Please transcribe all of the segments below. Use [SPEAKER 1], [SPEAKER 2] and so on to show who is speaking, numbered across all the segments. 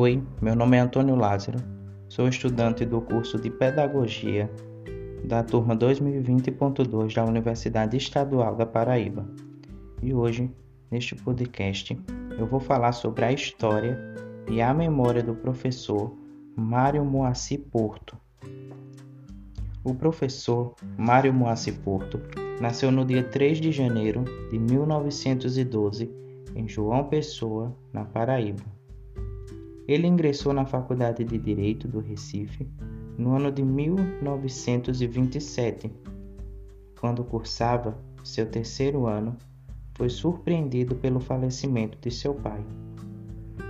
[SPEAKER 1] Oi, meu nome é Antônio Lázaro, sou estudante do curso de Pedagogia da turma 2020.2 da Universidade Estadual da Paraíba. E hoje, neste podcast, eu vou falar sobre a história e a memória do professor Mário Moacir Porto. O professor Mário Moacir Porto nasceu no dia 3 de janeiro de 1912 em João Pessoa, na Paraíba. Ele ingressou na Faculdade de Direito do Recife no ano de 1927. Quando cursava seu terceiro ano, foi surpreendido pelo falecimento de seu pai.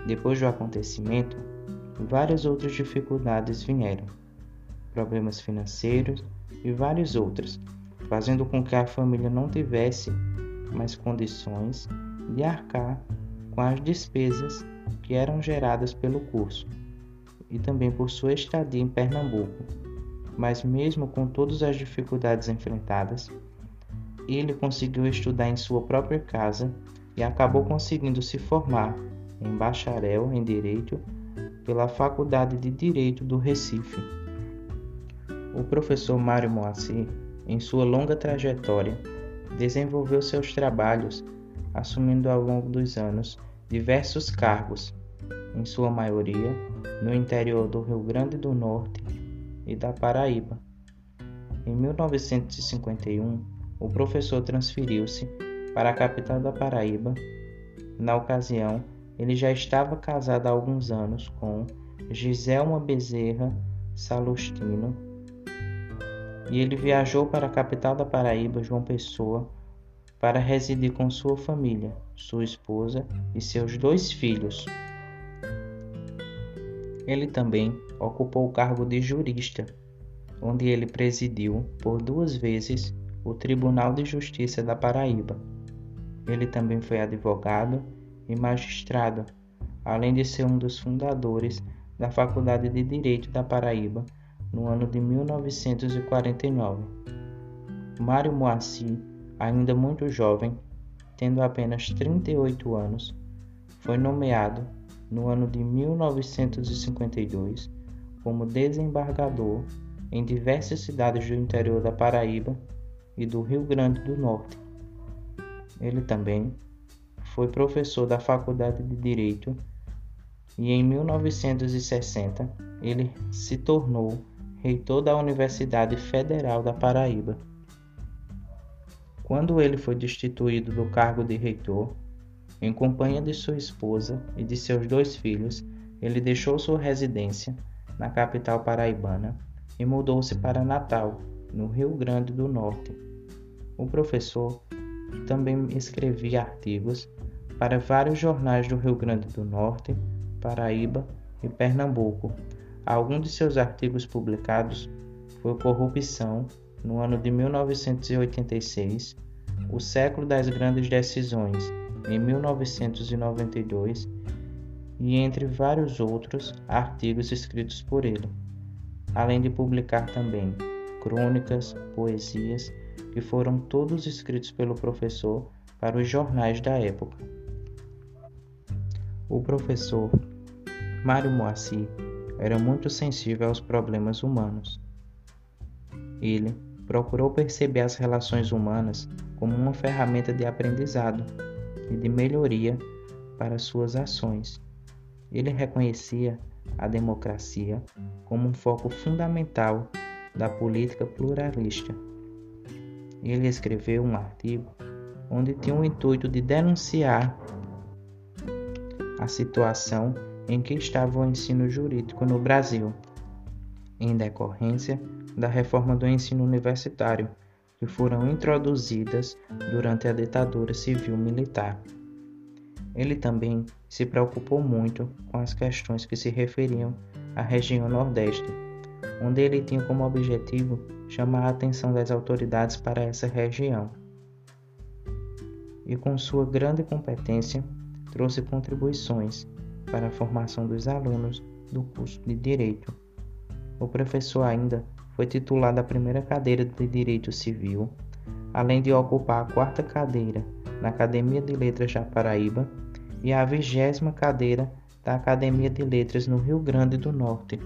[SPEAKER 1] Depois do acontecimento, várias outras dificuldades vieram, problemas financeiros e vários outros, fazendo com que a família não tivesse mais condições de arcar com as despesas que eram geradas pelo curso e também por sua estadia em Pernambuco. Mas, mesmo com todas as dificuldades enfrentadas, ele conseguiu estudar em sua própria casa e acabou conseguindo se formar em bacharel em Direito pela Faculdade de Direito do Recife. O professor Mário Moacir, em sua longa trajetória, desenvolveu seus trabalhos, assumindo ao longo dos anos diversos cargos, em sua maioria no interior do Rio Grande do Norte e da Paraíba. Em 1951, o professor transferiu-se para a capital da Paraíba. Na ocasião, ele já estava casado há alguns anos com Giselma Bezerra Salustino e ele viajou para a capital da Paraíba, João Pessoa, para residir com sua família, sua esposa e seus dois filhos. Ele também ocupou o cargo de jurista, onde ele presidiu por duas vezes o Tribunal de Justiça da Paraíba. Ele também foi advogado e magistrado, além de ser um dos fundadores da Faculdade de Direito da Paraíba no ano de 1949. Mário Moacir, ainda muito jovem, tendo apenas 38 anos, foi nomeado no ano de 1952 como desembargador em diversas cidades do interior da Paraíba e do Rio Grande do Norte. Ele também foi professor da Faculdade de Direito e em 1960 ele se tornou reitor da Universidade Federal da Paraíba. Quando ele foi destituído do cargo de reitor, em companhia de sua esposa e de seus dois filhos, ele deixou sua residência na capital paraibana e mudou-se para Natal, no Rio Grande do Norte. O professor também escrevia artigos para vários jornais do Rio Grande do Norte, Paraíba e Pernambuco. Alguns de seus artigos publicados foi Corrupção, no ano de 1986, O Século das Grandes Decisões, em 1992 e entre vários outros artigos escritos por ele, além de publicar também crônicas, poesias, que foram todos escritos pelo professor para os jornais da época. O professor Mário Moacir era muito sensível aos problemas humanos. Ele procurou perceber as relações humanas como uma ferramenta de aprendizado e de melhoria para suas ações. Ele reconhecia a democracia como um foco fundamental da política pluralista. Ele escreveu um artigo onde tinha o intuito de denunciar a situação em que estava o ensino jurídico no Brasil, em decorrência da reforma do ensino universitário que foram introduzidas durante a ditadura civil-militar. Ele também se preocupou muito com as questões que se referiam à região Nordeste, onde ele tinha como objetivo chamar a atenção das autoridades para essa região. E com sua grande competência, trouxe contribuições para a formação dos alunos do curso de Direito. O professor ainda foi titular da primeira cadeira de Direito Civil, além de ocupar a quarta cadeira na Academia de Letras da Paraíba e a vigésima cadeira da Academia de Letras no Rio Grande do Norte.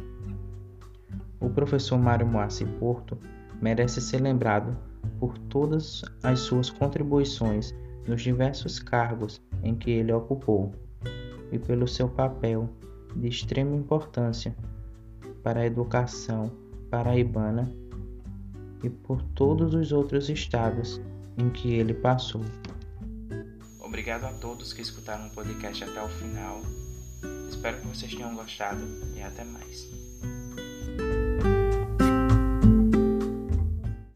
[SPEAKER 1] O professor Mário Moacir Porto merece ser lembrado por todas as suas contribuições nos diversos cargos em que ele ocupou e pelo seu papel de extrema importância para a educação paraibana e por todos os outros estados em que ele passou.
[SPEAKER 2] Obrigado a todos que escutaram o podcast até o final. Espero que vocês tenham gostado e até mais.